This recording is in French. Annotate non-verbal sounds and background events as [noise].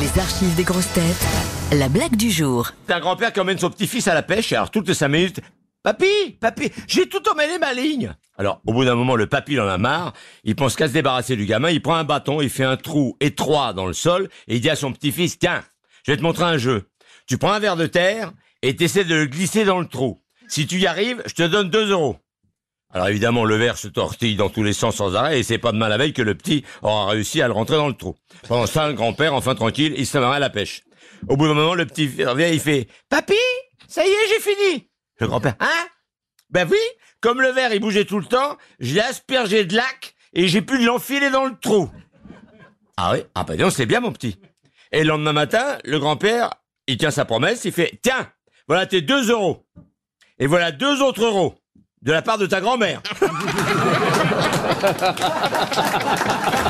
Les archives des grosses têtes. La blague du jour. C'est un grand-père qui emmène son petit-fils à la pêche, et alors toutes les cinq minutes, Papy, papy, j'ai tout emmêlé ma ligne. Alors, au bout d'un moment, le papy en a marre, il pense qu'à se débarrasser du gamin, il prend un bâton, il fait un trou étroit dans le sol, et il dit à son petit-fils, tiens, je vais te montrer un jeu. Tu prends un verre de terre, et t'essaies de le glisser dans le trou. Si tu y arrives, je te donne deux euros. Alors évidemment, le verre se tortille dans tous les sens sans arrêt, et c'est pas de mal la veille que le petit aura réussi à le rentrer dans le trou. Pendant ça, le grand-père, enfin tranquille, il se met à la pêche. Au bout d'un moment, le petit revient, il fait, papy, ça y est, j'ai fini. Le grand-père, hein? Ben oui, comme le verre il bougeait tout le temps, je l'ai aspergé de lac et j'ai pu l'enfiler dans le trou. Ah oui? Ah ben non, c'est bien mon petit. Et le lendemain matin, le grand-père, il tient sa promesse, il fait, tiens, voilà tes deux euros. Et voilà deux autres euros de la part de ta grand-mère. [laughs]